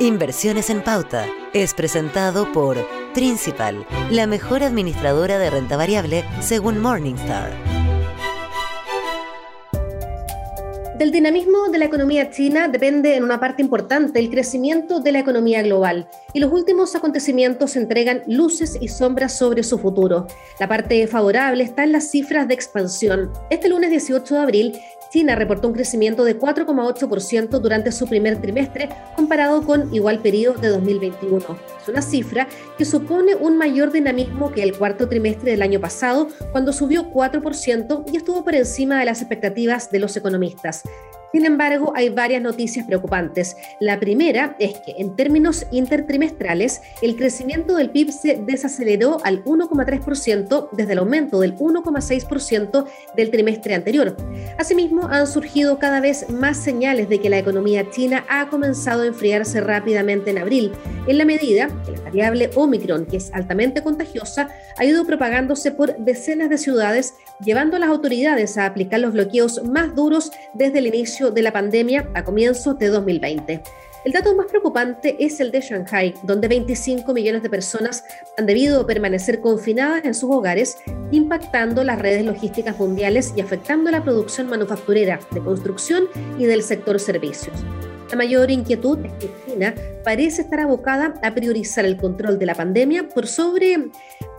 Inversiones en Pauta es presentado por Principal, la mejor administradora de renta variable según Morningstar. Del dinamismo de la economía china depende en una parte importante el crecimiento de la economía global y los últimos acontecimientos entregan luces y sombras sobre su futuro. La parte favorable está en las cifras de expansión. Este lunes 18 de abril, China reportó un crecimiento de 4,8% durante su primer trimestre comparado con igual periodo de 2021. Es una cifra que supone un mayor dinamismo que el cuarto trimestre del año pasado, cuando subió 4% y estuvo por encima de las expectativas de los economistas. Sin embargo, hay varias noticias preocupantes. La primera es que en términos intertrimestrales, el crecimiento del PIB se desaceleró al 1,3% desde el aumento del 1,6% del trimestre anterior. Asimismo, han surgido cada vez más señales de que la economía china ha comenzado a enfriarse rápidamente en abril, en la medida que la variable Omicron, que es altamente contagiosa, ha ido propagándose por decenas de ciudades, llevando a las autoridades a aplicar los bloqueos más duros desde el inicio de la pandemia a comienzos de 2020. El dato más preocupante es el de Shanghai, donde 25 millones de personas han debido permanecer confinadas en sus hogares, impactando las redes logísticas mundiales y afectando la producción manufacturera, de construcción y del sector servicios. La mayor inquietud es que China parece estar abocada a priorizar el control de la pandemia por sobre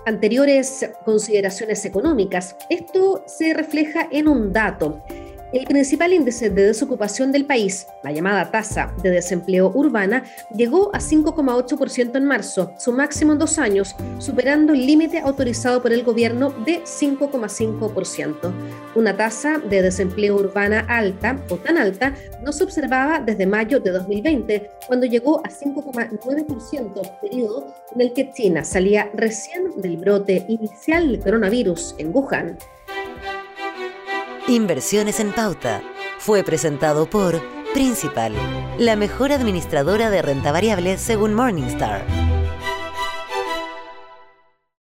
anteriores consideraciones económicas. Esto se refleja en un dato. El principal índice de desocupación del país, la llamada tasa de desempleo urbana, llegó a 5,8% en marzo, su máximo en dos años, superando el límite autorizado por el gobierno de 5,5%. Una tasa de desempleo urbana alta o tan alta no se observaba desde mayo de 2020, cuando llegó a 5,9%, periodo en el que China salía recién del brote inicial del coronavirus en Wuhan. Inversiones en Pauta fue presentado por Principal, la mejor administradora de renta variable según Morningstar.